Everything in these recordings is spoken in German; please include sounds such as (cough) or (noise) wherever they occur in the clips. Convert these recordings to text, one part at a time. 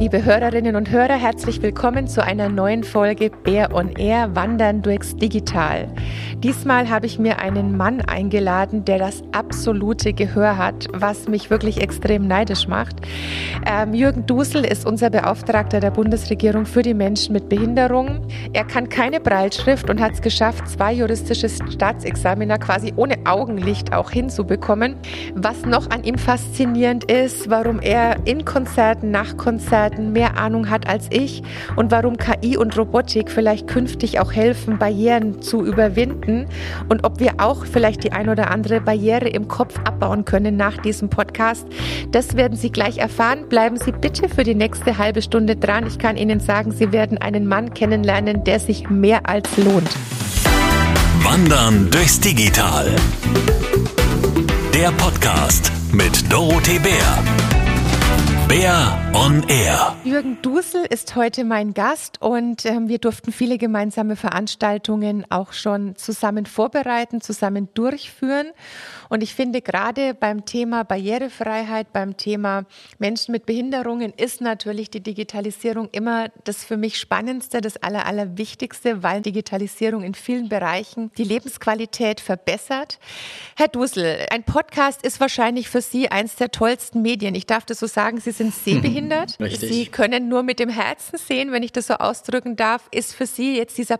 Liebe Hörerinnen und Hörer, herzlich willkommen zu einer neuen Folge Bär on Air Wandern durchs Digital. Diesmal habe ich mir einen Mann eingeladen, der das absolute Gehör hat, was mich wirklich extrem neidisch macht. Ähm, Jürgen Dusel ist unser Beauftragter der Bundesregierung für die Menschen mit Behinderung. Er kann keine Breilschrift und hat es geschafft, zwei juristische Staatsexaminer quasi ohne Augenlicht auch hinzubekommen. Was noch an ihm faszinierend ist, warum er in Konzerten, nach Konzerten, Experten mehr Ahnung hat als ich und warum KI und Robotik vielleicht künftig auch helfen, Barrieren zu überwinden und ob wir auch vielleicht die ein oder andere Barriere im Kopf abbauen können nach diesem Podcast. Das werden Sie gleich erfahren. Bleiben Sie bitte für die nächste halbe Stunde dran. Ich kann Ihnen sagen, Sie werden einen Mann kennenlernen, der sich mehr als lohnt. Wandern durchs Digital. Der Podcast mit Dorothee Bär. Bär on Air. Jürgen Dusel ist heute mein Gast und äh, wir durften viele gemeinsame Veranstaltungen auch schon zusammen vorbereiten, zusammen durchführen. Und ich finde gerade beim Thema Barrierefreiheit, beim Thema Menschen mit Behinderungen ist natürlich die Digitalisierung immer das für mich Spannendste, das Aller, Allerwichtigste, weil Digitalisierung in vielen Bereichen die Lebensqualität verbessert. Herr Dusel, ein Podcast ist wahrscheinlich für Sie eins der tollsten Medien. Ich darf das so sagen, Sie sind sehbehindert. Richtig. Sie können nur mit dem Herzen sehen, wenn ich das so ausdrücken darf. Ist für Sie jetzt dieser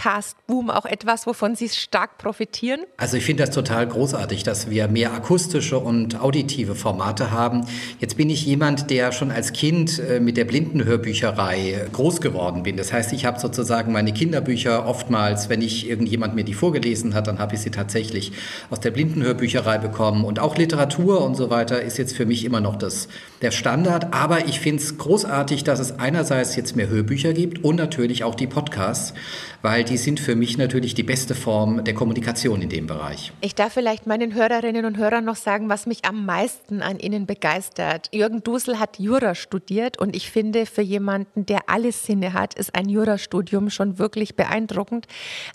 Podcast-Boom auch etwas, wovon Sie stark profitieren? Also ich finde das total großartig, dass wir mehr akustische und auditive Formate haben. Jetzt bin ich jemand, der schon als Kind äh, mit der Blindenhörbücherei groß geworden bin. Das heißt, ich habe sozusagen meine Kinderbücher oftmals, wenn ich irgendjemand mir die vorgelesen hat, dann habe ich sie tatsächlich aus der Blindenhörbücherei bekommen. Und auch Literatur und so weiter ist jetzt für mich immer noch das, der Standard Standard, aber ich finde es großartig, dass es einerseits jetzt mehr Hörbücher gibt und natürlich auch die Podcasts, weil die sind für mich natürlich die beste Form der Kommunikation in dem Bereich. Ich darf vielleicht meinen Hörerinnen und Hörern noch sagen, was mich am meisten an ihnen begeistert. Jürgen Dusel hat Jura studiert und ich finde, für jemanden, der alle Sinne hat, ist ein Jurastudium schon wirklich beeindruckend.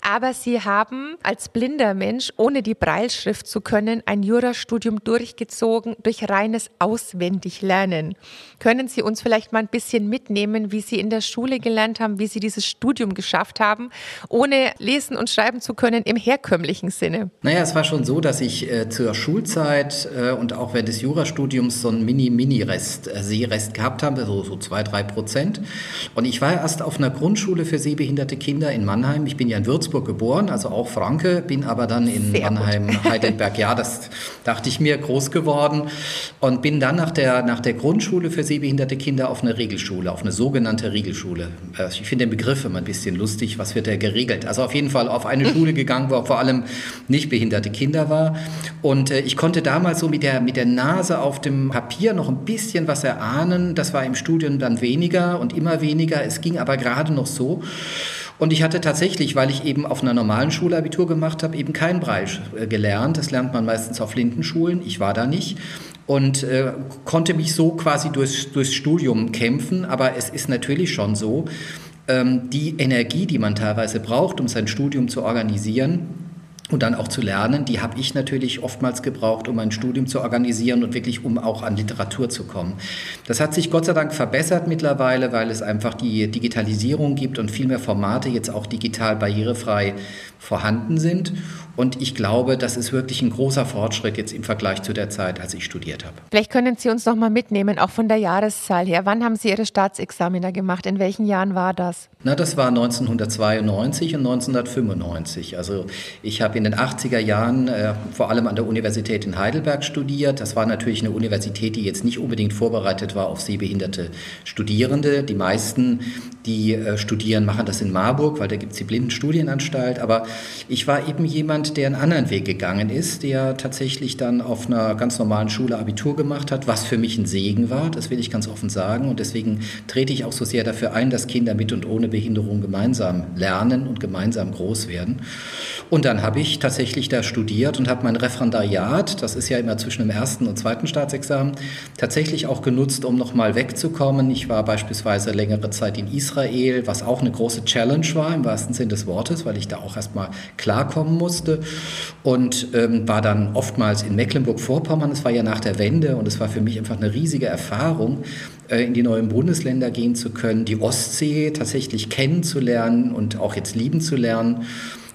Aber Sie haben als blinder Mensch, ohne die Breilschrift zu können, ein Jurastudium durchgezogen durch reines Auswendiglernen. Können Sie uns vielleicht mal ein bisschen mitnehmen, wie Sie in der Schule gelernt haben, wie Sie dieses Studium geschafft haben, ohne lesen und schreiben zu können im herkömmlichen Sinne? Naja, es war schon so, dass ich äh, zur Schulzeit äh, und auch während des Jurastudiums so einen Mini-Mini-Rest, äh, Sehrest gehabt habe, so, so zwei, drei Prozent. Und ich war erst auf einer Grundschule für sehbehinderte Kinder in Mannheim. Ich bin ja in Würzburg geboren, also auch Franke, bin aber dann in Sehr Mannheim, Heidelberg, ja, das dachte ich mir, groß geworden und bin dann nach der, nach der Grundschule für sehbehinderte Kinder auf eine Regelschule, auf eine sogenannte Regelschule. Äh, ich finde den Begriff immer ein bisschen lustig. Was wird da geregelt? Also auf jeden Fall auf eine (laughs) Schule gegangen, wo vor allem nicht behinderte Kinder war. Und äh, ich konnte damals so mit der, mit der Nase auf dem Papier noch ein bisschen was erahnen. Das war im Studium dann weniger und immer weniger. Es ging aber gerade noch so. Und ich hatte tatsächlich, weil ich eben auf einer normalen Schule Abitur gemacht habe, eben kein Braille äh, gelernt. Das lernt man meistens auf Lindenschulen. Ich war da nicht und äh, konnte mich so quasi durchs, durchs Studium kämpfen. Aber es ist natürlich schon so, die Energie, die man teilweise braucht, um sein Studium zu organisieren, und dann auch zu lernen, die habe ich natürlich oftmals gebraucht, um ein Studium zu organisieren und wirklich um auch an Literatur zu kommen. Das hat sich Gott sei Dank verbessert mittlerweile, weil es einfach die Digitalisierung gibt und viel mehr Formate jetzt auch digital barrierefrei vorhanden sind. Und ich glaube, das ist wirklich ein großer Fortschritt jetzt im Vergleich zu der Zeit, als ich studiert habe. Vielleicht können Sie uns noch mal mitnehmen, auch von der Jahreszahl her. Wann haben Sie Ihre Staatsexaminer gemacht? In welchen Jahren war das? Na, das war 1992 und 1995. Also ich habe in den 80er Jahren äh, vor allem an der Universität in Heidelberg studiert. Das war natürlich eine Universität, die jetzt nicht unbedingt vorbereitet war auf sehbehinderte Studierende. Die meisten, die äh, studieren, machen das in Marburg, weil da gibt es die Blindenstudienanstalt. Aber ich war eben jemand, der einen anderen Weg gegangen ist, der tatsächlich dann auf einer ganz normalen Schule Abitur gemacht hat, was für mich ein Segen war, das will ich ganz offen sagen. Und deswegen trete ich auch so sehr dafür ein, dass Kinder mit und ohne Behinderung gemeinsam lernen und gemeinsam groß werden. Und dann habe ich tatsächlich da studiert und habe mein Referendariat, das ist ja immer zwischen dem ersten und zweiten Staatsexamen, tatsächlich auch genutzt, um nochmal wegzukommen. Ich war beispielsweise längere Zeit in Israel, was auch eine große Challenge war im wahrsten Sinn des Wortes, weil ich da auch erstmal klarkommen musste und ähm, war dann oftmals in Mecklenburg-Vorpommern. Es war ja nach der Wende und es war für mich einfach eine riesige Erfahrung, äh, in die neuen Bundesländer gehen zu können, die Ostsee tatsächlich kennenzulernen und auch jetzt lieben zu lernen.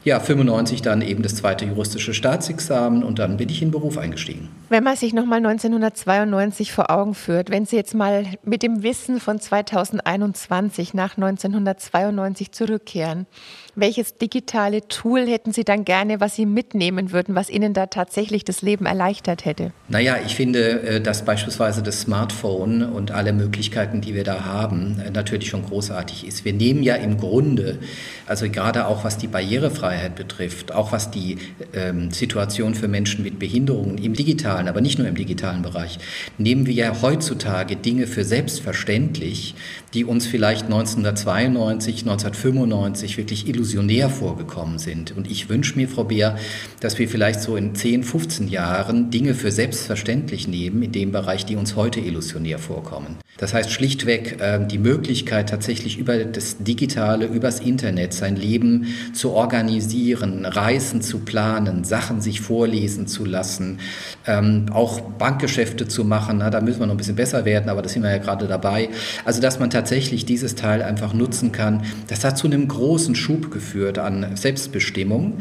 Ja, 95 dann eben das zweite juristische Staatsexamen und dann bin ich in den Beruf eingestiegen. Wenn man sich nochmal 1992 vor Augen führt, wenn Sie jetzt mal mit dem Wissen von 2021 nach 1992 zurückkehren, welches digitale Tool hätten Sie dann gerne, was Sie mitnehmen würden, was Ihnen da tatsächlich das Leben erleichtert hätte? Naja, ich finde, äh, dass beispielsweise das Smartphone und alle Möglichkeiten, die wir da haben, äh, natürlich schon großartig ist. Wir nehmen ja im Grunde, also gerade auch was die Barrierefreiheit betrifft, auch was die ähm, Situation für Menschen mit Behinderungen im digitalen, aber nicht nur im digitalen Bereich, nehmen wir ja heutzutage Dinge für selbstverständlich, die uns vielleicht 1992, 1995 wirklich illusionär vorgekommen sind. Und ich wünsche mir, Frau Beer, dass wir vielleicht so in 10, 15 Jahren Dinge für selbstverständlich nehmen in dem Bereich, die uns heute illusionär vorkommen. Das heißt schlichtweg äh, die Möglichkeit tatsächlich über das Digitale, übers Internet sein Leben zu organisieren, Reisen zu planen, Sachen sich vorlesen zu lassen, ähm, auch Bankgeschäfte zu machen. Da müssen wir noch ein bisschen besser werden, aber da sind wir ja gerade dabei. Also dass man tatsächlich dieses Teil einfach nutzen kann, das hat zu einem großen Schub geführt an Selbstbestimmung,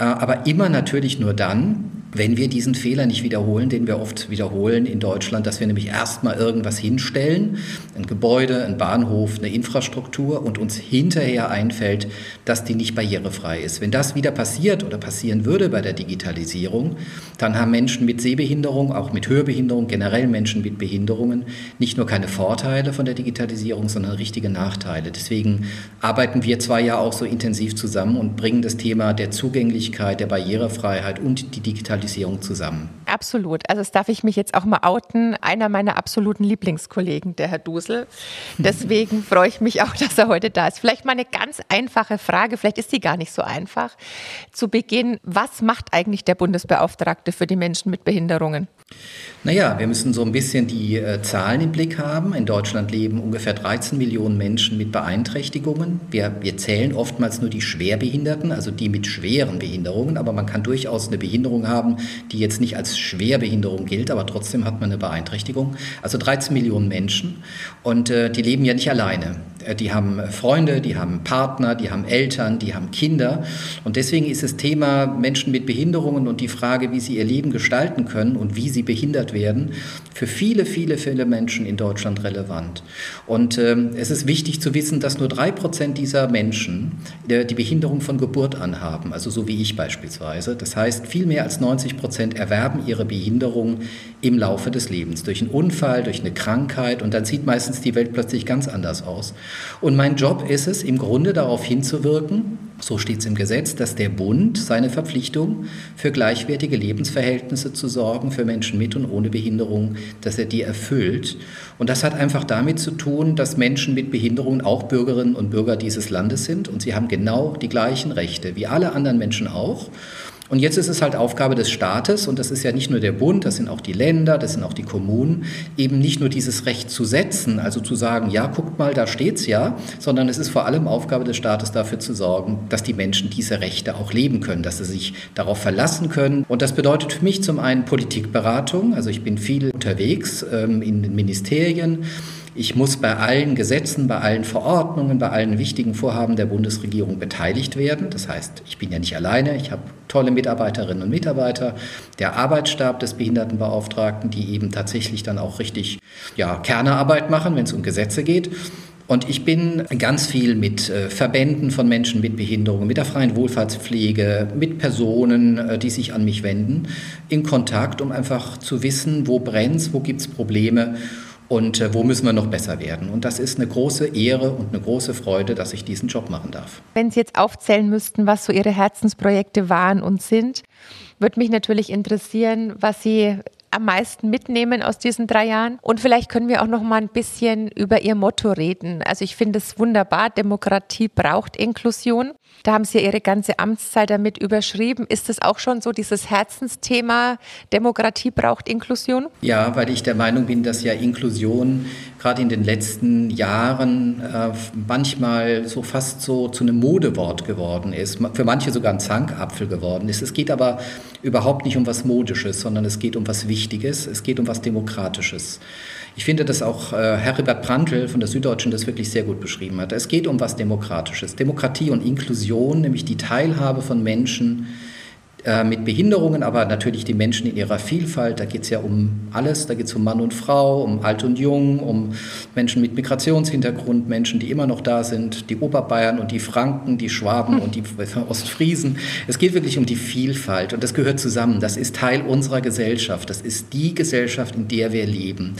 äh, aber immer natürlich nur dann, wenn wir diesen Fehler nicht wiederholen, den wir oft wiederholen in Deutschland, dass wir nämlich erstmal irgendwas hinstellen, ein Gebäude, ein Bahnhof, eine Infrastruktur und uns hinterher einfällt, dass die nicht barrierefrei ist. Wenn das wieder passiert oder passieren würde bei der Digitalisierung, dann haben Menschen mit Sehbehinderung, auch mit Hörbehinderung, generell Menschen mit Behinderungen nicht nur keine Vorteile von der Digitalisierung, sondern richtige Nachteile. Deswegen arbeiten wir zwei ja auch so intensiv zusammen und bringen das Thema der Zugänglichkeit, der Barrierefreiheit und die Digitalisierung Digitalisierung zusammen. Absolut. Also das darf ich mich jetzt auch mal outen. Einer meiner absoluten Lieblingskollegen, der Herr Dusel. Deswegen (laughs) freue ich mich auch, dass er heute da ist. Vielleicht mal eine ganz einfache Frage, vielleicht ist sie gar nicht so einfach. Zu Beginn, was macht eigentlich der Bundesbeauftragte für die Menschen mit Behinderungen? Naja, wir müssen so ein bisschen die äh, Zahlen im Blick haben. In Deutschland leben ungefähr 13 Millionen Menschen mit Beeinträchtigungen. Wir, wir zählen oftmals nur die Schwerbehinderten, also die mit schweren Behinderungen, aber man kann durchaus eine Behinderung haben, die jetzt nicht als Schwerbehinderung gilt, aber trotzdem hat man eine Beeinträchtigung. Also 13 Millionen Menschen und äh, die leben ja nicht alleine. Äh, die haben Freunde, die haben Partner, die haben Eltern, die haben Kinder. Und deswegen ist das Thema Menschen mit Behinderungen und die Frage, wie sie ihr Leben gestalten können und wie sie behindert werden, für viele, viele, viele Menschen in Deutschland relevant. Und ähm, es ist wichtig zu wissen, dass nur drei Prozent dieser Menschen äh, die Behinderung von Geburt an haben, also so wie ich beispielsweise. Das heißt, viel mehr als 90 Prozent erwerben ihre Behinderung im Laufe des Lebens, durch einen Unfall, durch eine Krankheit und dann sieht meistens die Welt plötzlich ganz anders aus. Und mein Job ist es, im Grunde darauf hinzuwirken, so steht es im Gesetz, dass der Bund seine Verpflichtung für gleichwertige Lebensverhältnisse zu sorgen für Menschen mit und ohne Behinderung, dass er die erfüllt. Und das hat einfach damit zu tun, dass Menschen mit Behinderungen auch Bürgerinnen und Bürger dieses Landes sind und sie haben genau die gleichen Rechte wie alle anderen Menschen auch. Und jetzt ist es halt Aufgabe des Staates, und das ist ja nicht nur der Bund, das sind auch die Länder, das sind auch die Kommunen, eben nicht nur dieses Recht zu setzen, also zu sagen, ja, guckt mal, da steht's ja, sondern es ist vor allem Aufgabe des Staates dafür zu sorgen, dass die Menschen diese Rechte auch leben können, dass sie sich darauf verlassen können. Und das bedeutet für mich zum einen Politikberatung, also ich bin viel unterwegs ähm, in den Ministerien, ich muss bei allen Gesetzen, bei allen Verordnungen, bei allen wichtigen Vorhaben der Bundesregierung beteiligt werden. Das heißt, ich bin ja nicht alleine, ich habe tolle Mitarbeiterinnen und Mitarbeiter, der Arbeitsstab des Behindertenbeauftragten, die eben tatsächlich dann auch richtig ja, Kernearbeit machen, wenn es um Gesetze geht. Und ich bin ganz viel mit äh, Verbänden von Menschen mit Behinderungen, mit der freien Wohlfahrtspflege, mit Personen, äh, die sich an mich wenden, in Kontakt, um einfach zu wissen, wo brennt wo gibt es Probleme und äh, wo müssen wir noch besser werden. Und das ist eine große Ehre und eine große Freude, dass ich diesen Job machen darf. Wenn Sie jetzt aufzählen müssten, was so Ihre Herzensprojekte waren und sind, würde mich natürlich interessieren, was Sie am meisten mitnehmen aus diesen drei Jahren? Und vielleicht können wir auch noch mal ein bisschen über Ihr Motto reden. Also ich finde es wunderbar, Demokratie braucht Inklusion. Da haben Sie ja Ihre ganze Amtszeit damit überschrieben. Ist das auch schon so dieses Herzensthema, Demokratie braucht Inklusion? Ja, weil ich der Meinung bin, dass ja Inklusion gerade in den letzten Jahren äh, manchmal so fast so zu einem Modewort geworden ist, für manche sogar ein Zankapfel geworden ist. Es geht aber überhaupt nicht um was Modisches, sondern es geht um was Wichtiges, es geht um was Demokratisches. Ich finde, dass auch äh, Herbert Prantl von der Süddeutschen das wirklich sehr gut beschrieben hat. Es geht um was Demokratisches. Demokratie und Inklusion, nämlich die Teilhabe von Menschen mit Behinderungen, aber natürlich die Menschen in ihrer Vielfalt. Da geht es ja um alles. Da geht es um Mann und Frau, um Alt und Jung, um Menschen mit Migrationshintergrund, Menschen, die immer noch da sind, die Oberbayern und die Franken, die Schwaben und die (laughs) Ostfriesen. Es geht wirklich um die Vielfalt und das gehört zusammen. Das ist Teil unserer Gesellschaft. Das ist die Gesellschaft, in der wir leben.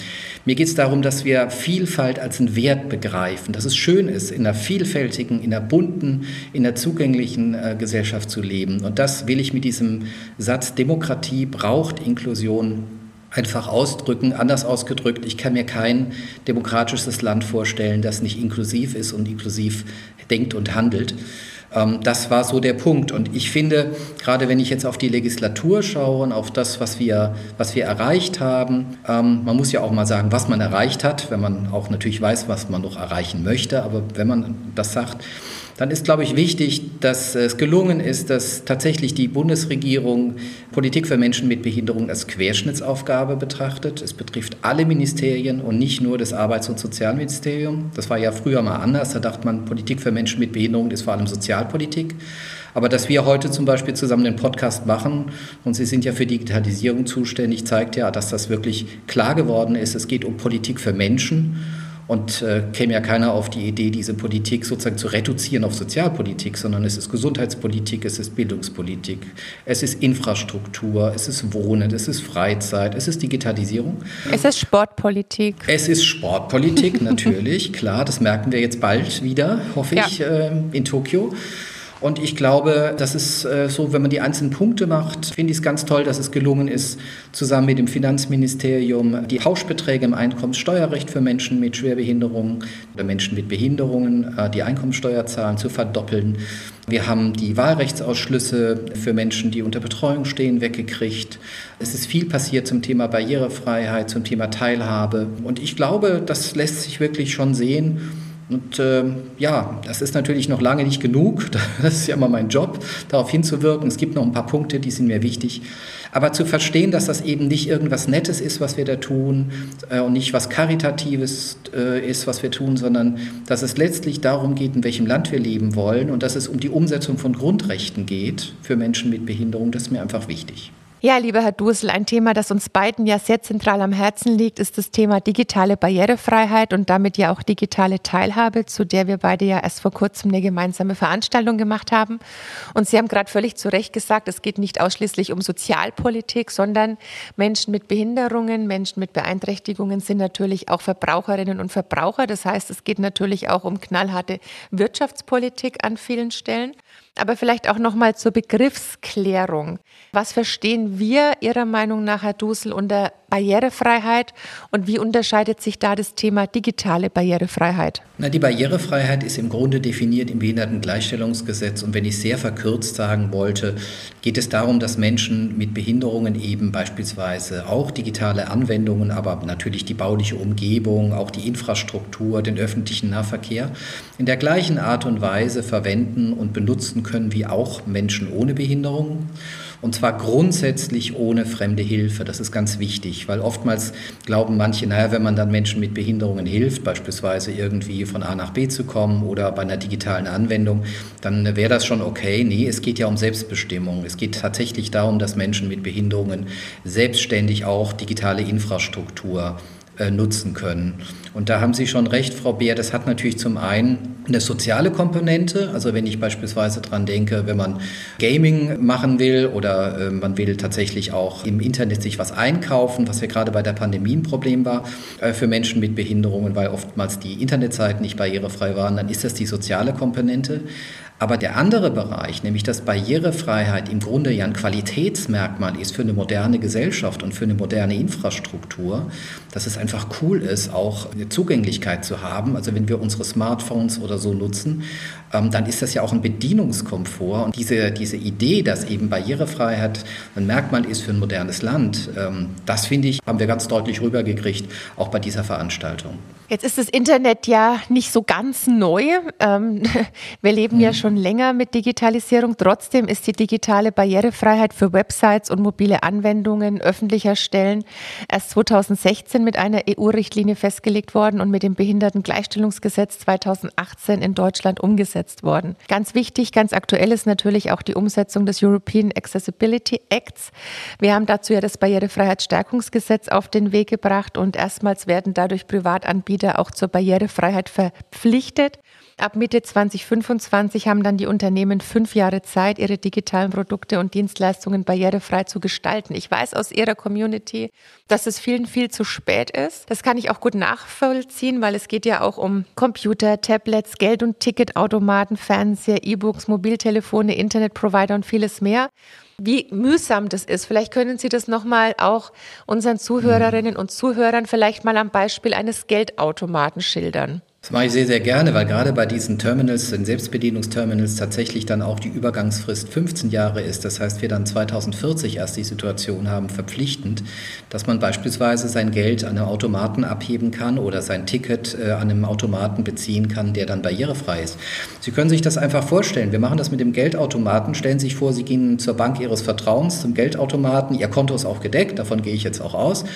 Mir geht es darum, dass wir Vielfalt als einen Wert begreifen, dass es schön ist, in einer vielfältigen, in einer bunten, in einer zugänglichen äh, Gesellschaft zu leben. Und das will ich mit diesem diesem Satz, Demokratie braucht Inklusion einfach ausdrücken. Anders ausgedrückt, ich kann mir kein demokratisches Land vorstellen, das nicht inklusiv ist und inklusiv denkt und handelt. Ähm, das war so der Punkt. Und ich finde, gerade wenn ich jetzt auf die Legislatur schaue und auf das, was wir, was wir erreicht haben, ähm, man muss ja auch mal sagen, was man erreicht hat, wenn man auch natürlich weiß, was man noch erreichen möchte. Aber wenn man das sagt, dann ist, glaube ich, wichtig, dass es gelungen ist, dass tatsächlich die Bundesregierung Politik für Menschen mit Behinderung als Querschnittsaufgabe betrachtet. Es betrifft alle Ministerien und nicht nur das Arbeits- und Sozialministerium. Das war ja früher mal anders. Da dachte man, Politik für Menschen mit Behinderung ist vor allem Sozialpolitik. Aber dass wir heute zum Beispiel zusammen den Podcast machen und Sie sind ja für Digitalisierung zuständig, zeigt ja, dass das wirklich klar geworden ist. Es geht um Politik für Menschen und äh, käme ja keiner auf die Idee, diese Politik sozusagen zu reduzieren auf Sozialpolitik, sondern es ist Gesundheitspolitik, es ist Bildungspolitik, es ist Infrastruktur, es ist Wohnen, es ist Freizeit, es ist Digitalisierung. Es ist Sportpolitik. Es ist Sportpolitik, natürlich, (laughs) klar, das merken wir jetzt bald wieder, hoffe ja. ich, äh, in Tokio. Und ich glaube, das ist äh, so, wenn man die einzelnen Punkte macht, finde ich es ganz toll, dass es gelungen ist, zusammen mit dem Finanzministerium die Pauschbeträge im Einkommenssteuerrecht für Menschen mit Schwerbehinderungen oder Menschen mit Behinderungen, äh, die Einkommenssteuerzahlen zu verdoppeln. Wir haben die Wahlrechtsausschlüsse für Menschen, die unter Betreuung stehen, weggekriegt. Es ist viel passiert zum Thema Barrierefreiheit, zum Thema Teilhabe. Und ich glaube, das lässt sich wirklich schon sehen. Und äh, ja, das ist natürlich noch lange nicht genug. (laughs) Das ist ja immer mein Job, darauf hinzuwirken. Es gibt noch ein paar Punkte, die sind mir wichtig. Aber zu verstehen, dass das eben nicht irgendwas Nettes ist, was wir da tun äh, und nicht was Karitatives äh, ist, was wir tun, sondern dass es letztlich darum geht, in welchem Land wir leben wollen und dass es um die Umsetzung von Grundrechten geht für Menschen mit Behinderung, das ist mir einfach wichtig. Ja, lieber Herr Dusel, ein Thema, das uns beiden ja sehr zentral am Herzen liegt, ist das Thema digitale Barrierefreiheit und damit ja auch digitale Teilhabe, zu der wir beide ja erst vor kurzem eine gemeinsame Veranstaltung gemacht haben. Und Sie haben gerade völlig zu Recht gesagt, es geht nicht ausschließlich um Sozialpolitik, sondern Menschen mit Behinderungen, Menschen mit Beeinträchtigungen sind natürlich auch Verbraucherinnen und Verbraucher. Das heißt, es geht natürlich auch um knallharte Wirtschaftspolitik an vielen Stellen. Aber vielleicht auch noch mal zur Begriffsklärung. Was verstehen wir Ihrer Meinung nach, Herr Dusel, unter Barrierefreiheit und wie unterscheidet sich da das Thema digitale Barrierefreiheit? Na, die Barrierefreiheit ist im Grunde definiert im Behindertengleichstellungsgesetz und wenn ich sehr verkürzt sagen wollte, geht es darum, dass Menschen mit Behinderungen eben beispielsweise auch digitale Anwendungen, aber natürlich die bauliche Umgebung, auch die Infrastruktur, den öffentlichen Nahverkehr in der gleichen Art und Weise verwenden und benutzen können wie auch Menschen ohne Behinderung. Und zwar grundsätzlich ohne fremde Hilfe. Das ist ganz wichtig, weil oftmals glauben manche, naja, wenn man dann Menschen mit Behinderungen hilft, beispielsweise irgendwie von A nach B zu kommen oder bei einer digitalen Anwendung, dann wäre das schon okay. Nee, es geht ja um Selbstbestimmung. Es geht tatsächlich darum, dass Menschen mit Behinderungen selbstständig auch digitale Infrastruktur nutzen können. Und da haben Sie schon recht, Frau Beer, das hat natürlich zum einen eine soziale Komponente. Also wenn ich beispielsweise daran denke, wenn man Gaming machen will oder äh, man will tatsächlich auch im Internet sich was einkaufen, was ja gerade bei der Pandemie ein Problem war äh, für Menschen mit Behinderungen, weil oftmals die Internetseiten nicht barrierefrei waren, dann ist das die soziale Komponente. Aber der andere Bereich, nämlich dass Barrierefreiheit im Grunde ja ein Qualitätsmerkmal ist für eine moderne Gesellschaft und für eine moderne Infrastruktur, dass es einfach cool ist, auch eine Zugänglichkeit zu haben. Also wenn wir unsere Smartphones oder so nutzen, ähm, dann ist das ja auch ein Bedienungskomfort. Und diese, diese Idee, dass eben Barrierefreiheit ein Merkmal ist für ein modernes Land, ähm, das finde ich, haben wir ganz deutlich rübergekriegt, auch bei dieser Veranstaltung. Jetzt ist das Internet ja nicht so ganz neu. Ähm, (laughs) wir leben ja mhm. Schon länger mit Digitalisierung. Trotzdem ist die digitale Barrierefreiheit für Websites und mobile Anwendungen öffentlicher Stellen erst 2016 mit einer EU-Richtlinie festgelegt worden und mit dem Behindertengleichstellungsgesetz 2018 in Deutschland umgesetzt worden. Ganz wichtig, ganz aktuell ist natürlich auch die Umsetzung des European Accessibility Acts. Wir haben dazu ja das Barrierefreiheitsstärkungsgesetz auf den Weg gebracht und erstmals werden dadurch Privatanbieter Anbieter auch zur Barrierefreiheit verpflichtet. Ab Mitte 2025 haben dann die Unternehmen fünf Jahre Zeit, ihre digitalen Produkte und Dienstleistungen barrierefrei zu gestalten. Ich weiß aus Ihrer Community, dass es vielen viel zu spät ist. Das kann ich auch gut nachvollziehen, weil es geht ja auch um Computer, Tablets, Geld- und Ticketautomaten, Fernseher, E-Books, Mobiltelefone, Internetprovider und vieles mehr wie mühsam das ist. Vielleicht können Sie das nochmal auch unseren Zuhörerinnen und Zuhörern vielleicht mal am Beispiel eines Geldautomaten schildern. Das mache ich sehr, sehr gerne, weil gerade bei diesen Terminals, den Selbstbedienungsterminals, tatsächlich dann auch die Übergangsfrist 15 Jahre ist. Das heißt, wir dann 2040 erst die Situation haben, verpflichtend, dass man beispielsweise sein Geld an einem Automaten abheben kann oder sein Ticket äh, an einem Automaten beziehen kann, der dann barrierefrei ist. Sie können sich das einfach vorstellen. Wir machen das mit dem Geldautomaten. Stellen Sie sich vor, Sie gehen zur Bank Ihres Vertrauens, zum Geldautomaten. Ihr Konto ist auch gedeckt, davon gehe ich jetzt auch aus.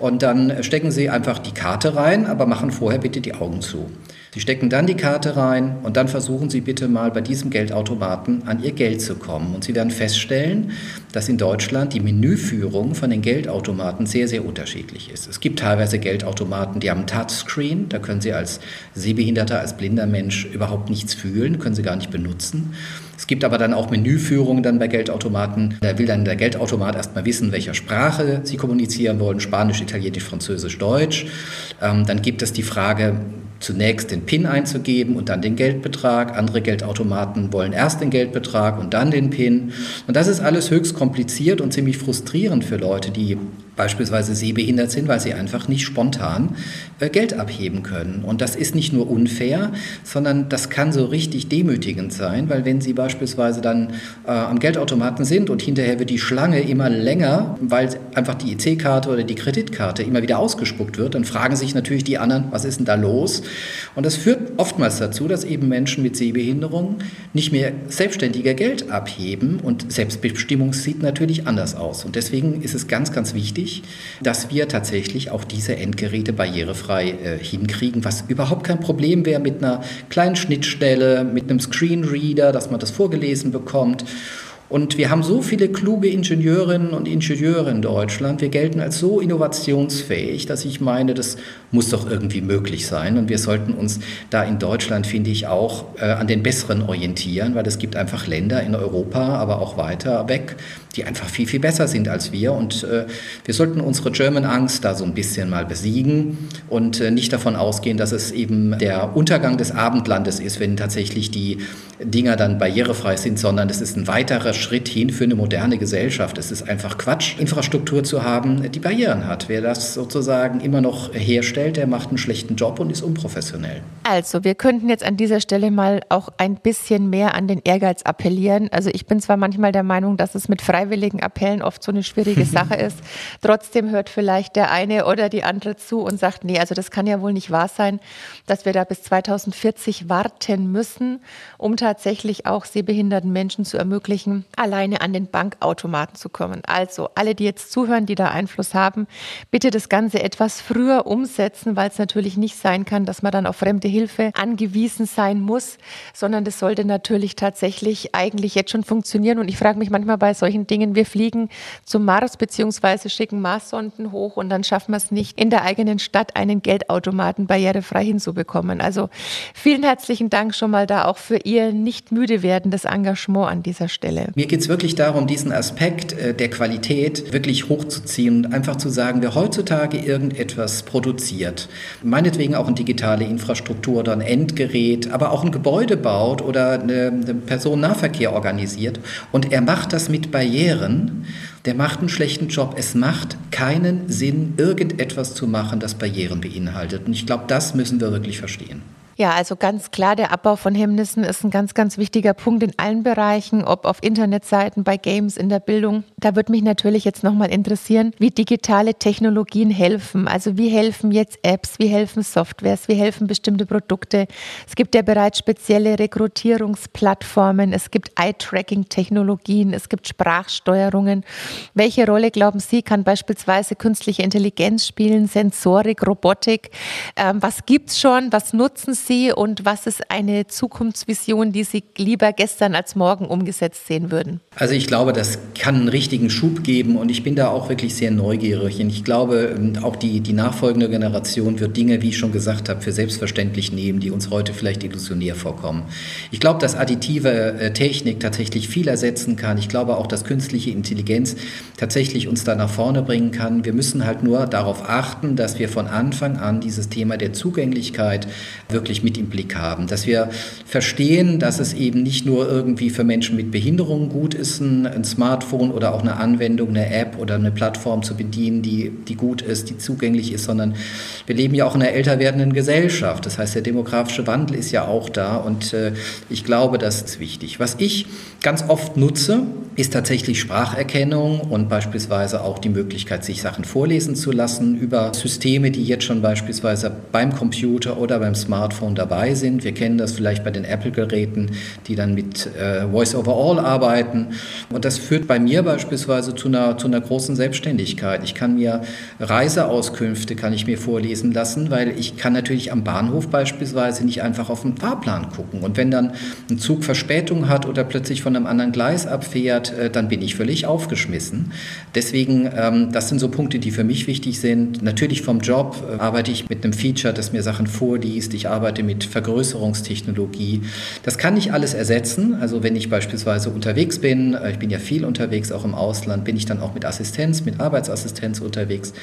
Und dann stecken Sie einfach die Karte rein, aber machen vorher bitte die Augen zu. Sie stecken dann die Karte rein und dann versuchen Sie bitte mal bei diesem Geldautomaten an Ihr Geld zu kommen. Und Sie werden feststellen, dass in Deutschland die Menüführung von den Geldautomaten sehr, sehr unterschiedlich ist. Es gibt teilweise Geldautomaten, die haben Touchscreen, da können Sie als Sehbehinderter, als blinder Mensch überhaupt nichts fühlen, können Sie gar nicht benutzen. Es gibt aber dann auch Menüführungen dann bei Geldautomaten. Da will dann der Geldautomat erstmal wissen, welcher Sprache Sie kommunizieren wollen, Spanisch, Italienisch, Französisch, Deutsch. Ähm, dann gibt es die Frage, zunächst den PIN einzugeben und dann den Geldbetrag. Andere Geldautomaten wollen erst den Geldbetrag und dann den PIN. Und das ist alles höchst kompliziert und ziemlich frustrierend für Leute, die beispielsweise sehbehindert sind, weil sie einfach nicht spontan äh, Geld abheben können. Und das ist nicht nur unfair, sondern das kann so richtig demütigend sein, weil wenn sie beispielsweise dann äh, am Geldautomaten sind und hinterher wird die Schlange immer länger, weil einfach die EC-Karte oder die Kreditkarte immer wieder ausgespuckt wird, dann fragen sich natürlich die anderen, was ist denn da los? Und das führt oftmals dazu, dass eben Menschen mit Sehbehinderung nicht mehr selbstständiger Geld abheben und Selbstbestimmung sieht natürlich anders aus. Und deswegen ist es ganz, ganz wichtig, wichtig, dass wir tatsächlich auch diese Endgeräte barrierefrei äh, hinkriegen, was überhaupt kein Problem wäre mit einer kleinen Schnittstelle, mit einem Screenreader, dass man das vorgelesen bekommt. Und wir haben so viele kluge Ingenieurinnen und Ingenieure in Deutschland. Wir gelten als so innovationsfähig, dass ich meine, das muss doch irgendwie möglich sein. Und wir sollten uns da in Deutschland, finde ich, auch äh, an den Besseren orientieren, weil es gibt einfach Länder in Europa, aber auch weiter weg, die einfach viel, viel besser sind als wir. Und äh, wir sollten unsere German Angst da so ein bisschen mal besiegen und äh, nicht davon ausgehen, dass es eben der Untergang des Abendlandes ist, wenn tatsächlich die Dinger dann barrierefrei sind, sondern es ist ein weiterer Schritt hin für eine moderne Gesellschaft. Es ist einfach Quatsch, Infrastruktur zu haben, die Barrieren hat. Wer das sozusagen immer noch herstellt, der macht einen schlechten Job und ist unprofessionell. Also, wir könnten jetzt an dieser Stelle mal auch ein bisschen mehr an den Ehrgeiz appellieren. Also, ich bin zwar manchmal der Meinung, dass es mit freiwilligen Appellen oft so eine schwierige Sache ist. Trotzdem hört vielleicht der eine oder die andere zu und sagt, nee, also das kann ja wohl nicht wahr sein, dass wir da bis 2040 warten müssen, um tatsächlich auch sehbehinderten Menschen zu ermöglichen, alleine an den Bankautomaten zu kommen. Also alle, die jetzt zuhören, die da Einfluss haben, bitte das Ganze etwas früher umsetzen, weil es natürlich nicht sein kann, dass man dann auf fremde Hilfe angewiesen sein muss, sondern das sollte natürlich tatsächlich eigentlich jetzt schon funktionieren. Und ich frage mich manchmal bei solchen Dingen, wir fliegen zum Mars beziehungsweise schicken Marssonden hoch und dann schaffen wir es nicht, in der eigenen Stadt einen Geldautomaten barrierefrei hinzubekommen. Also vielen herzlichen Dank schon mal da auch für Ihr nicht müde werdendes Engagement an dieser Stelle. Mir geht es wirklich darum, diesen Aspekt äh, der Qualität wirklich hochzuziehen und einfach zu sagen, wer heutzutage irgendetwas produziert, meinetwegen auch eine digitale Infrastruktur oder ein Endgerät, aber auch ein Gebäude baut oder einen Personennahverkehr organisiert und er macht das mit Barrieren, der macht einen schlechten Job. Es macht keinen Sinn, irgendetwas zu machen, das Barrieren beinhaltet. Und ich glaube, das müssen wir wirklich verstehen. Ja, also ganz klar, der Abbau von Hemmnissen ist ein ganz, ganz wichtiger Punkt in allen Bereichen, ob auf Internetseiten, bei Games, in der Bildung. Da würde mich natürlich jetzt nochmal interessieren, wie digitale Technologien helfen. Also wie helfen jetzt Apps, wie helfen Softwares, wie helfen bestimmte Produkte. Es gibt ja bereits spezielle Rekrutierungsplattformen, es gibt Eye-Tracking-Technologien, es gibt Sprachsteuerungen. Welche Rolle, glauben Sie, kann beispielsweise künstliche Intelligenz spielen, Sensorik, Robotik? Ähm, was gibt's schon? Was nutzen Sie? Sie und was ist eine Zukunftsvision, die Sie lieber gestern als morgen umgesetzt sehen würden? Also ich glaube, das kann einen richtigen Schub geben und ich bin da auch wirklich sehr neugierig. Und ich glaube, ähm, auch die, die nachfolgende Generation wird Dinge, wie ich schon gesagt habe, für selbstverständlich nehmen, die uns heute vielleicht illusionär vorkommen. Ich glaube, dass additive äh, Technik tatsächlich viel ersetzen kann. Ich glaube auch, dass künstliche Intelligenz tatsächlich uns da nach vorne bringen kann. Wir müssen halt nur darauf achten, dass wir von Anfang an dieses Thema der Zugänglichkeit wirklich wirklich mit im Blick haben. Dass wir verstehen, dass es eben nicht nur irgendwie für Menschen mit Behinderungen gut ist, ein, ein Smartphone oder auch eine Anwendung, eine App oder eine Plattform zu bedienen, die, die gut ist, die zugänglich ist, sondern wir leben ja auch in einer älter werdenden Gesellschaft. Das heißt, der demografische Wandel ist ja auch da und äh, ich glaube, das ist wichtig. Was ich ganz oft nutze, ist tatsächlich Spracherkennung und beispielsweise auch die Möglichkeit, sich Sachen vorlesen zu lassen über Systeme, die jetzt schon beispielsweise beim Computer oder beim Smartphone dabei sind. Wir kennen das vielleicht bei den Apple-Geräten, die dann mit äh, Voice over All arbeiten. Und das führt bei mir beispielsweise zu einer, zu einer großen Selbstständigkeit. Ich kann mir Reiseauskünfte kann ich mir vorlesen lassen, weil ich kann natürlich am Bahnhof beispielsweise nicht einfach auf den Fahrplan gucken. Und wenn dann ein Zug Verspätung hat oder plötzlich von einem anderen Gleis abfährt, äh, dann bin ich völlig aufgeschmissen. Deswegen, ähm, das sind so Punkte, die für mich wichtig sind. Natürlich vom Job äh, arbeite ich mit einem Feature, das mir Sachen vorliest. Ich arbeite mit Vergrößerungstechnologie. Das kann nicht alles ersetzen. Also wenn ich beispielsweise unterwegs bin, äh, ich bin ja viel unterwegs, auch im Ausland, bin ich dann auch mit Assistenz, mit Arbeitsassistenz unterwegs.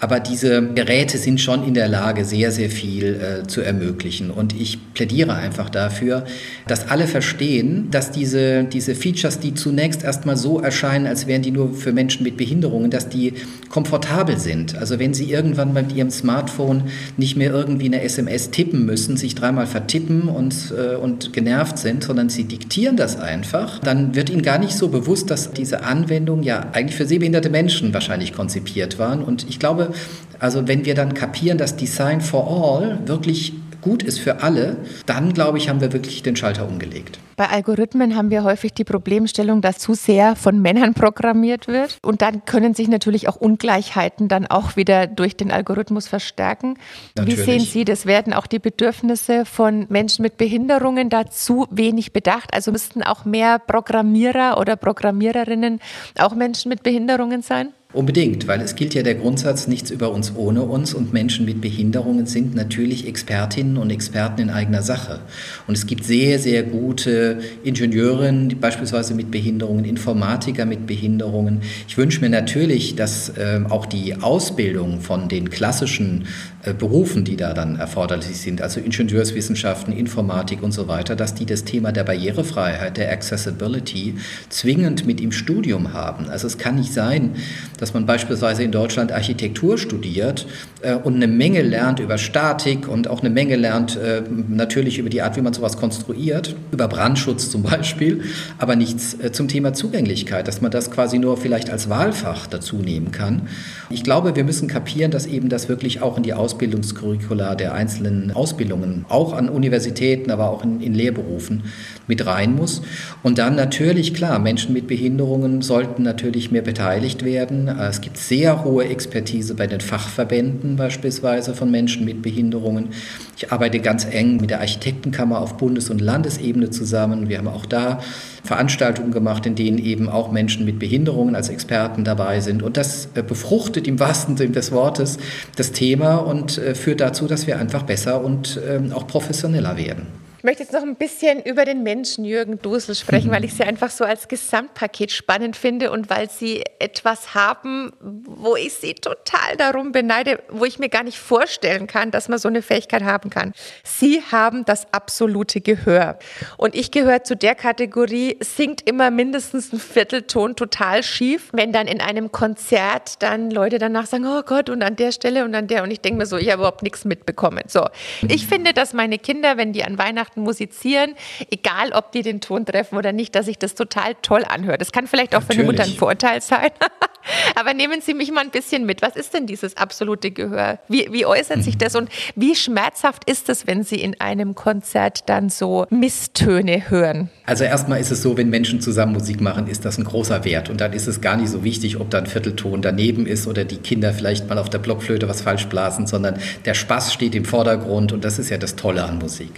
Aber diese Geräte sind schon in der Lage, sehr, sehr viel zu ermöglichen. Und ich plädiere einfach dafür, dass alle verstehen, dass diese, diese Features, die zunächst erstmal so erscheinen, als wären die nur für Menschen mit Behinderungen, dass die komfortabel sind. Also wenn sie irgendwann mit ihrem Smartphone nicht mehr irgendwie eine SMS tippen müssen, sich dreimal vertippen und, äh, und genervt sind, sondern sie diktieren das einfach, dann wird ihnen gar nicht so bewusst, dass diese Anwendungen ja eigentlich für sehbehinderte Menschen wahrscheinlich konzipiert waren. Und ich glaube, also wenn wir dann kapieren, dass Design for All wirklich gut ist für alle, dann glaube ich, haben wir wirklich den Schalter umgelegt. Bei Algorithmen haben wir häufig die Problemstellung, dass zu sehr von Männern programmiert wird. Und dann können sich natürlich auch Ungleichheiten dann auch wieder durch den Algorithmus verstärken. Natürlich. Wie sehen Sie das? Werden auch die Bedürfnisse von Menschen mit Behinderungen dazu wenig bedacht? Also müssten auch mehr Programmierer oder Programmiererinnen auch Menschen mit Behinderungen sein? Unbedingt, weil es gilt ja der Grundsatz, nichts über uns ohne uns und Menschen mit Behinderungen sind natürlich Expertinnen und Experten in eigener Sache. Und es gibt sehr, sehr gute Ingenieurinnen, beispielsweise mit Behinderungen, Informatiker mit Behinderungen. Ich wünsche mir natürlich, dass äh, auch die Ausbildung von den klassischen Berufen, die da dann erforderlich sind, also Ingenieurswissenschaften, Informatik und so weiter, dass die das Thema der Barrierefreiheit, der Accessibility zwingend mit im Studium haben. Also es kann nicht sein, dass man beispielsweise in Deutschland Architektur studiert äh, und eine Menge lernt über Statik und auch eine Menge lernt äh, natürlich über die Art, wie man sowas konstruiert, über Brandschutz zum Beispiel, aber nichts äh, zum Thema Zugänglichkeit, dass man das quasi nur vielleicht als Wahlfach dazu nehmen kann. Ich glaube, wir müssen kapieren, dass eben das wirklich auch in die Ausbildungskurricula der einzelnen Ausbildungen, auch an Universitäten, aber auch in, in Lehrberufen mit rein muss. Und dann natürlich, klar, Menschen mit Behinderungen sollten natürlich mehr beteiligt werden. Es gibt sehr hohe Expertise bei den Fachverbänden beispielsweise von Menschen mit Behinderungen. Ich arbeite ganz eng mit der Architektenkammer auf Bundes- und Landesebene zusammen. Wir haben auch da Veranstaltungen gemacht, in denen eben auch Menschen mit Behinderungen als Experten dabei sind. Und das äh, befruchtet im wahrsten Sinne des Wortes das Thema und äh, führt dazu, dass wir einfach besser und ähm, auch professioneller werden. Ich möchte jetzt noch ein bisschen über den Menschen Jürgen Dusel sprechen, weil ich sie einfach so als Gesamtpaket spannend finde und weil sie etwas haben, wo ich sie total darum beneide, wo ich mir gar nicht vorstellen kann, dass man so eine Fähigkeit haben kann. Sie haben das absolute Gehör. Und ich gehöre zu der Kategorie, singt immer mindestens ein Viertelton total schief. Wenn dann in einem Konzert dann Leute danach sagen, oh Gott, und an der Stelle und an der. Und ich denke mir so, ich habe überhaupt nichts mitbekommen. So. Ich finde, dass meine Kinder, wenn die an Weihnachten Weihnachten musizieren, egal ob die den Ton treffen oder nicht, dass ich das total toll anhöre. Das kann vielleicht auch Natürlich. für eine Mutter ein Vorteil sein. (laughs) Aber nehmen Sie mich mal ein bisschen mit. Was ist denn dieses absolute Gehör? Wie, wie äußert sich das und wie schmerzhaft ist es, wenn Sie in einem Konzert dann so Misstöne hören? Also erstmal ist es so, wenn Menschen zusammen Musik machen, ist das ein großer Wert. Und dann ist es gar nicht so wichtig, ob da ein Viertelton daneben ist oder die Kinder vielleicht mal auf der Blockflöte was falsch blasen, sondern der Spaß steht im Vordergrund und das ist ja das Tolle an Musik.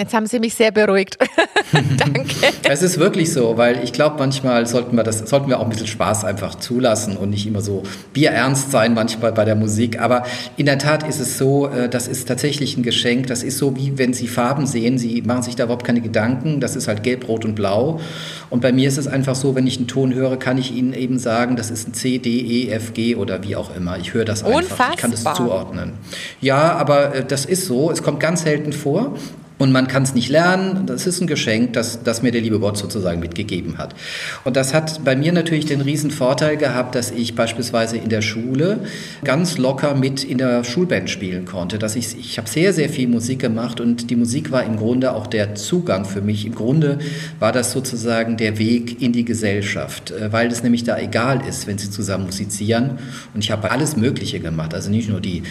Jetzt haben Sie mich sehr beruhigt. (laughs) Danke. Es ist wirklich so, weil ich glaube, manchmal sollten wir das, sollten wir auch ein bisschen Spaß einfach zulassen und nicht immer so bierernst sein manchmal bei der Musik. Aber in der Tat ist es so, äh, das ist tatsächlich ein Geschenk. Das ist so wie wenn Sie Farben sehen. Sie machen sich da überhaupt keine Gedanken. Das ist halt gelb, rot und blau. Und bei mir ist es einfach so, wenn ich einen Ton höre, kann ich Ihnen eben sagen, das ist ein C, D, E, F, G oder wie auch immer. Ich höre das einfach. Unfassbar. Ich kann das zuordnen. Ja, aber äh, das ist so. Es kommt ganz selten vor. Und man kann es nicht lernen. Das ist ein Geschenk, das, das mir der liebe Gott sozusagen mitgegeben hat. Und das hat bei mir natürlich den riesen Vorteil gehabt, dass ich beispielsweise in der Schule ganz locker mit in der Schulband spielen konnte. Dass ich ich habe sehr, sehr viel Musik gemacht und die Musik war im Grunde auch der Zugang für mich. Im Grunde war das sozusagen der Weg in die Gesellschaft, äh, weil es nämlich da egal ist, wenn sie zusammen musizieren. Und ich habe alles Mögliche gemacht. Also nicht nur die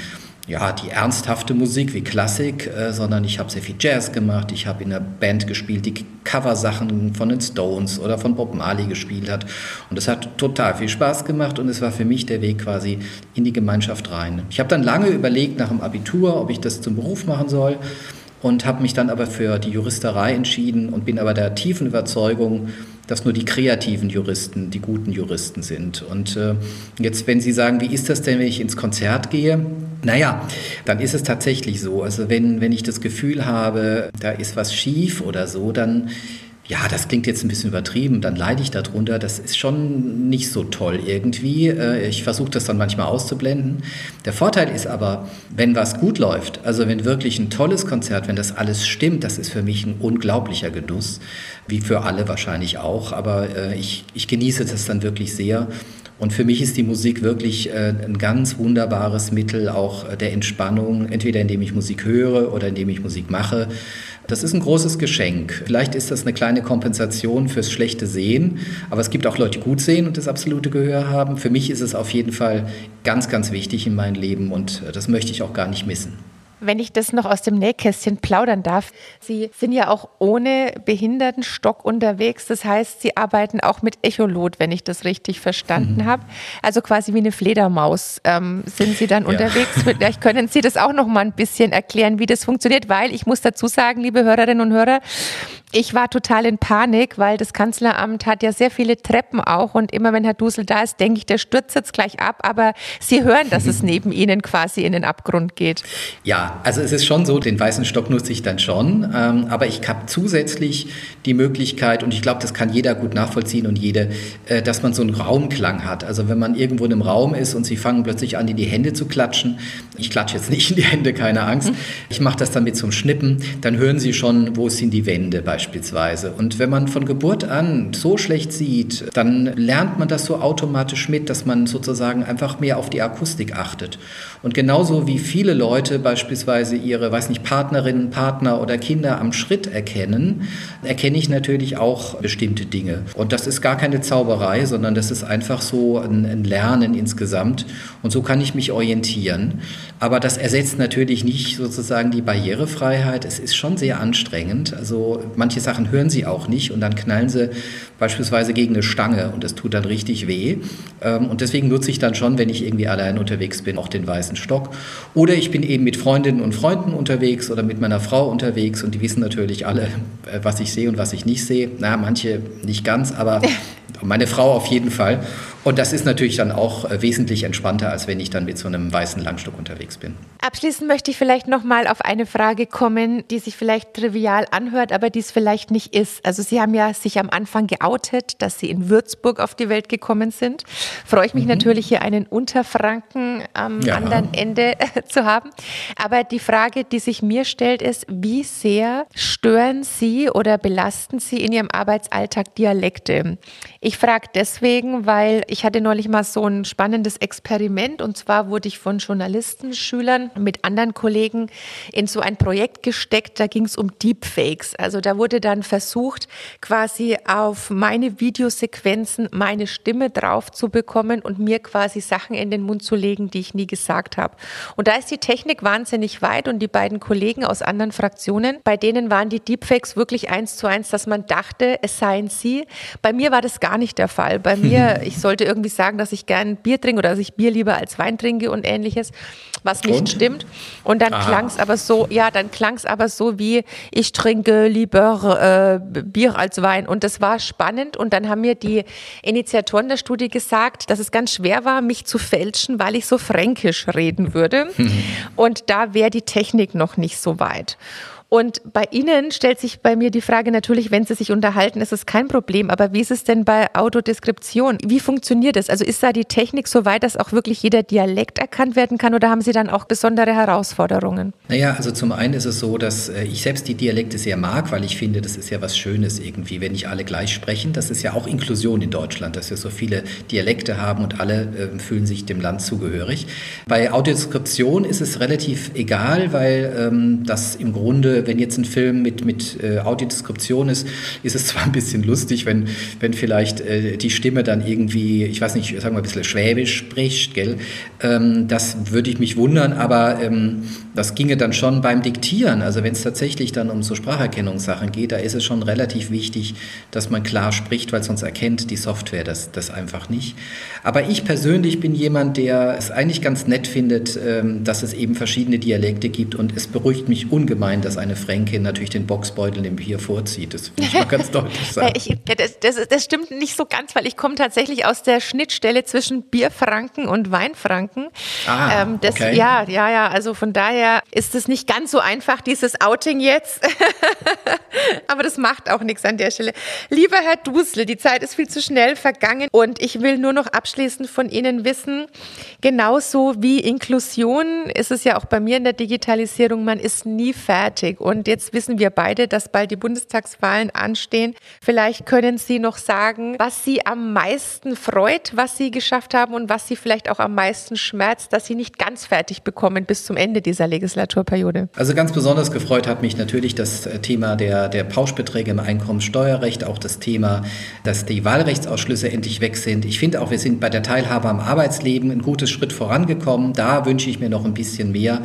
ja, die ernsthafte Musik wie Klassik, äh, sondern ich habe sehr viel Jazz gemacht. Ich habe in einer Band gespielt, die Coversachen von den Stones oder von Bob Marley gespielt hat. Und es hat total viel Spaß gemacht und es war für mich der Weg quasi in die Gemeinschaft rein. Ich habe dann lange überlegt nach dem Abitur, ob ich das zum Beruf machen soll und habe mich dann aber für die Juristerei entschieden und bin aber der tiefen Überzeugung, dass nur die kreativen Juristen die guten Juristen sind. Und äh, jetzt, wenn Sie sagen, wie ist das denn, wenn ich ins Konzert gehe? Naja, dann ist es tatsächlich so. Also wenn, wenn ich das Gefühl habe, da ist was schief oder so, dann ja, das klingt jetzt ein bisschen übertrieben, dann leide ich darunter. Das ist schon nicht so toll irgendwie. Äh, ich versuche das dann manchmal auszublenden. Der Vorteil ist aber, wenn was gut läuft, also wenn wirklich ein tolles Konzert, wenn das alles stimmt, das ist für mich ein unglaublicher Genuss, wie für alle wahrscheinlich auch. Aber äh, ich, ich genieße das dann wirklich sehr. Und für mich ist die Musik wirklich äh, ein ganz wunderbares Mittel auch der Entspannung, entweder indem ich Musik höre oder indem ich Musik mache. Das ist ein großes Geschenk. Vielleicht ist das eine kleine Kompensation fürs schlechte Sehen, aber es gibt auch Leute, die gut sehen und das absolute Gehör haben. Für mich ist es auf jeden Fall ganz, ganz wichtig in meinem Leben und das möchte ich auch gar nicht missen. Wenn ich das noch aus dem Nähkästchen plaudern darf, Sie sind ja auch ohne Behindertenstock unterwegs. Das heißt, Sie arbeiten auch mit Echolot, wenn ich das richtig verstanden mhm. habe. Also quasi wie eine Fledermaus ähm, sind Sie dann ja. unterwegs. Vielleicht können Sie das auch noch mal ein bisschen erklären, wie das funktioniert, weil ich muss dazu sagen, liebe Hörerinnen und Hörer, ich war total in Panik, weil das Kanzleramt hat ja sehr viele Treppen auch und immer wenn Herr Dusel da ist, denke ich, der stürzt jetzt gleich ab. Aber Sie hören, dass es (laughs) neben Ihnen quasi in den Abgrund geht. Ja, also es ist schon so, den weißen Stock nutze ich dann schon, ähm, aber ich habe zusätzlich die Möglichkeit und ich glaube, das kann jeder gut nachvollziehen und jede, äh, dass man so einen Raumklang hat. Also wenn man irgendwo in einem Raum ist und Sie fangen plötzlich an, in die Hände zu klatschen, ich klatsche jetzt nicht in die Hände, keine Angst, ich mache das dann mit einem Schnippen, dann hören Sie schon, wo sind die Wände beispielsweise beispielsweise. Und wenn man von Geburt an so schlecht sieht, dann lernt man das so automatisch mit, dass man sozusagen einfach mehr auf die Akustik achtet. Und genauso wie viele Leute beispielsweise ihre, weiß nicht, Partnerinnen, Partner oder Kinder am Schritt erkennen, erkenne ich natürlich auch bestimmte Dinge. Und das ist gar keine Zauberei, sondern das ist einfach so ein, ein Lernen insgesamt. Und so kann ich mich orientieren. Aber das ersetzt natürlich nicht sozusagen die Barrierefreiheit. Es ist schon sehr anstrengend. Also manche Sachen hören sie auch nicht und dann knallen sie beispielsweise gegen eine Stange und das tut dann richtig weh. Ähm, und deswegen nutze ich dann schon, wenn ich irgendwie allein unterwegs bin, auch den weißen Stock. Oder ich bin eben mit Freundinnen und Freunden unterwegs oder mit meiner Frau unterwegs und die wissen natürlich alle, äh, was ich sehe und was ich nicht sehe. Na, manche nicht ganz, aber (laughs) meine Frau auf jeden Fall. Und das ist natürlich dann auch äh, wesentlich entspannter, als wenn ich dann mit so einem weißen Langstück unterwegs bin. Abschließend möchte ich vielleicht noch mal auf eine Frage kommen, die sich vielleicht trivial anhört, aber die es vielleicht nicht ist. Also Sie haben ja sich am Anfang geoutet, dass Sie in Würzburg auf die Welt gekommen sind. Freue ich mich mhm. natürlich hier einen Unterfranken am ja. anderen Ende zu haben. Aber die Frage, die sich mir stellt, ist, wie sehr stören Sie oder belasten Sie in Ihrem Arbeitsalltag Dialekte? Ich frage deswegen, weil ich hatte neulich mal so ein spannendes Experiment und zwar wurde ich von Journalistenschülern mit anderen Kollegen in so ein Projekt gesteckt, da ging es um Deepfakes. Also da wurde dann versucht, quasi auf meine Videosequenzen meine Stimme drauf zu bekommen und mir quasi Sachen in den Mund zu legen, die ich nie gesagt habe. Und da ist die Technik wahnsinnig weit und die beiden Kollegen aus anderen Fraktionen, bei denen waren die Deepfakes wirklich eins zu eins, dass man dachte, es seien sie. Bei mir war das gar nicht der Fall. Bei mir, (laughs) ich sollte irgendwie sagen, dass ich gern Bier trinke oder dass ich Bier lieber als Wein trinke und ähnliches, was nicht und? stimmt. Und dann klang es aber so, ja, dann klang es aber so wie, ich trinke lieber äh, Bier als Wein. Und das war spannend. Und dann haben mir die Initiatoren der Studie gesagt, dass es ganz schwer war, mich zu fälschen, weil ich so fränkisch reden würde. Und da wäre die Technik noch nicht so weit. Und bei Ihnen stellt sich bei mir die Frage natürlich, wenn Sie sich unterhalten, ist es kein Problem. Aber wie ist es denn bei Autodeskription? Wie funktioniert das? Also ist da die Technik so weit, dass auch wirklich jeder Dialekt erkannt werden kann oder haben Sie dann auch besondere Herausforderungen? Naja, also zum einen ist es so, dass äh, ich selbst die Dialekte sehr mag, weil ich finde, das ist ja was Schönes irgendwie, wenn nicht alle gleich sprechen. Das ist ja auch Inklusion in Deutschland, dass wir so viele Dialekte haben und alle äh, fühlen sich dem Land zugehörig. Bei Audiodeskription ist es relativ egal, weil ähm, das im Grunde wenn jetzt ein Film mit, mit äh, Audiodeskription ist, ist es zwar ein bisschen lustig, wenn, wenn vielleicht äh, die Stimme dann irgendwie, ich weiß nicht, sagen wir ein bisschen schwäbisch spricht, gell? Ähm, das würde ich mich wundern, aber ähm, das ginge dann schon beim Diktieren. Also wenn es tatsächlich dann um so Spracherkennungssachen geht, da ist es schon relativ wichtig, dass man klar spricht, weil sonst erkennt die Software das, das einfach nicht. Aber ich persönlich bin jemand, der es eigentlich ganz nett findet, ähm, dass es eben verschiedene Dialekte gibt und es beruhigt mich ungemein, dass eine Fränkin natürlich den Boxbeutel im Bier vorzieht. Das will ich mal ganz deutlich (laughs) sagen. ich, das, das, das, stimmt nicht so ganz, weil ich komme tatsächlich aus der Schnittstelle zwischen Bierfranken und Weinfranken. Ah, ähm, das, okay. Ja, ja, ja. Also von daher ist es nicht ganz so einfach, dieses Outing jetzt. (laughs) Aber das macht auch nichts an der Stelle. Lieber Herr Dusel, die Zeit ist viel zu schnell vergangen und ich will nur noch abschließend von Ihnen wissen, genauso wie Inklusion ist es ja auch bei mir in der Digitalisierung, man ist nie fertig. Und jetzt wissen wir beide, dass bald die Bundestagswahlen anstehen. Vielleicht können Sie noch sagen, was Sie am meisten freut, was Sie geschafft haben und was Sie vielleicht auch am meisten schmerzt, dass Sie nicht ganz fertig bekommen bis zum Ende dieser Legislaturperiode. Also ganz besonders gefreut hat mich natürlich das äh, Thema der, der Pauschbeträge im Einkommensteuerrecht, auch das Thema, dass die Wahlrechtsausschlüsse endlich weg sind. Ich finde auch, wir sind bei der Teilhabe am Arbeitsleben ein gutes Schritt vorangekommen. Da wünsche ich mir noch ein bisschen mehr.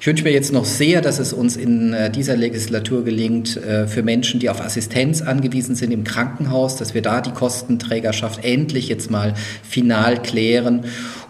Ich wünsche mir jetzt noch sehr, dass es uns in äh, dieser Legislatur gelingt, äh, für Menschen, die auf Assistenz angewiesen sind im Krankenhaus, dass wir da die Kostenträgerschaft endlich jetzt mal final klären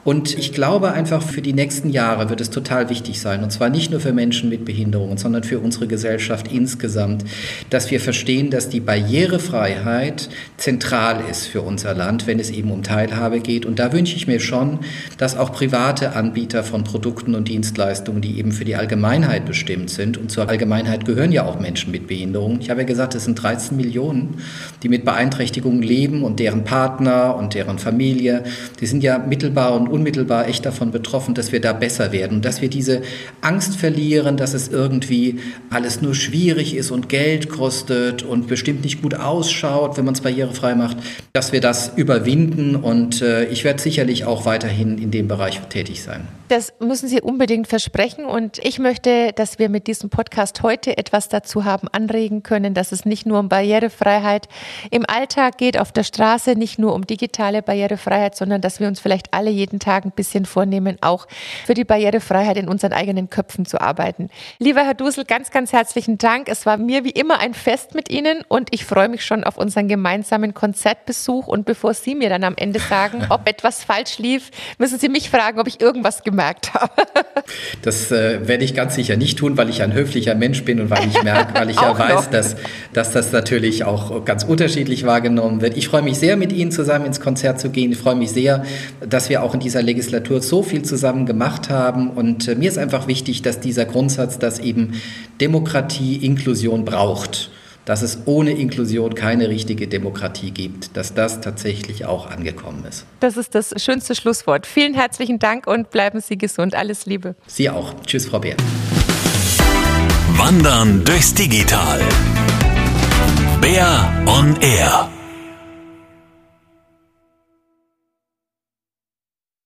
und ich glaube einfach, für die nächsten Jahre wird es total wichtig sein, und zwar nicht nur für Menschen mit Behinderungen, sondern für unsere Gesellschaft insgesamt, dass wir verstehen, dass die Barrierefreiheit zentral ist für unser Land, wenn es eben um Teilhabe geht. Und da wünsche ich mir schon, dass auch private Anbieter von Produkten und Dienstleistungen, die eben für die Allgemeinheit bestimmt sind, und zur Allgemeinheit gehören ja auch Menschen mit Behinderungen. Ich habe ja gesagt, es sind 13 Millionen, die mit Beeinträchtigungen leben und deren Partner und deren Familie, die sind ja mittelbar und unmittelbar echt davon betroffen, dass wir da besser werden dass wir diese Angst verlieren, dass es irgendwie alles nur schwierig ist und Geld kostet und bestimmt nicht gut ausschaut, wenn man es barrierefrei macht, dass wir das überwinden und äh, ich werde sicherlich auch weiterhin in dem Bereich tätig sein. Das müssen Sie unbedingt versprechen und ich möchte, dass wir mit diesem Podcast heute etwas dazu haben anregen können, dass es nicht nur um Barrierefreiheit im Alltag geht, auf der Straße, nicht nur um digitale Barrierefreiheit, sondern dass wir uns vielleicht alle jeden Tag ein bisschen vornehmen, auch für die Barrierefreiheit in unseren eigenen Köpfen zu arbeiten. Lieber Herr Dusel, ganz, ganz herzlichen Dank. Es war mir wie immer ein Fest mit Ihnen und ich freue mich schon auf unseren gemeinsamen Konzertbesuch. Und bevor Sie mir dann am Ende sagen, (laughs) ob etwas falsch lief, müssen Sie mich fragen, ob ich irgendwas gemacht gemerkt habe. (laughs) Das äh, werde ich ganz sicher nicht tun, weil ich ein höflicher Mensch bin und weil ich merke, weil ich (laughs) ja weiß, dass, dass das natürlich auch ganz unterschiedlich wahrgenommen wird. Ich freue mich sehr, mit Ihnen zusammen ins Konzert zu gehen. Ich freue mich sehr, dass wir auch in dieser Legislatur so viel zusammen gemacht haben. Und äh, mir ist einfach wichtig, dass dieser Grundsatz, dass eben Demokratie Inklusion braucht, dass es ohne Inklusion keine richtige Demokratie gibt, dass das tatsächlich auch angekommen ist. Das ist das schönste Schlusswort. Vielen herzlichen Dank und bleiben Sie gesund. Alles Liebe. Sie auch. Tschüss, Frau Beer. Wandern durchs Digital. Bär on Air.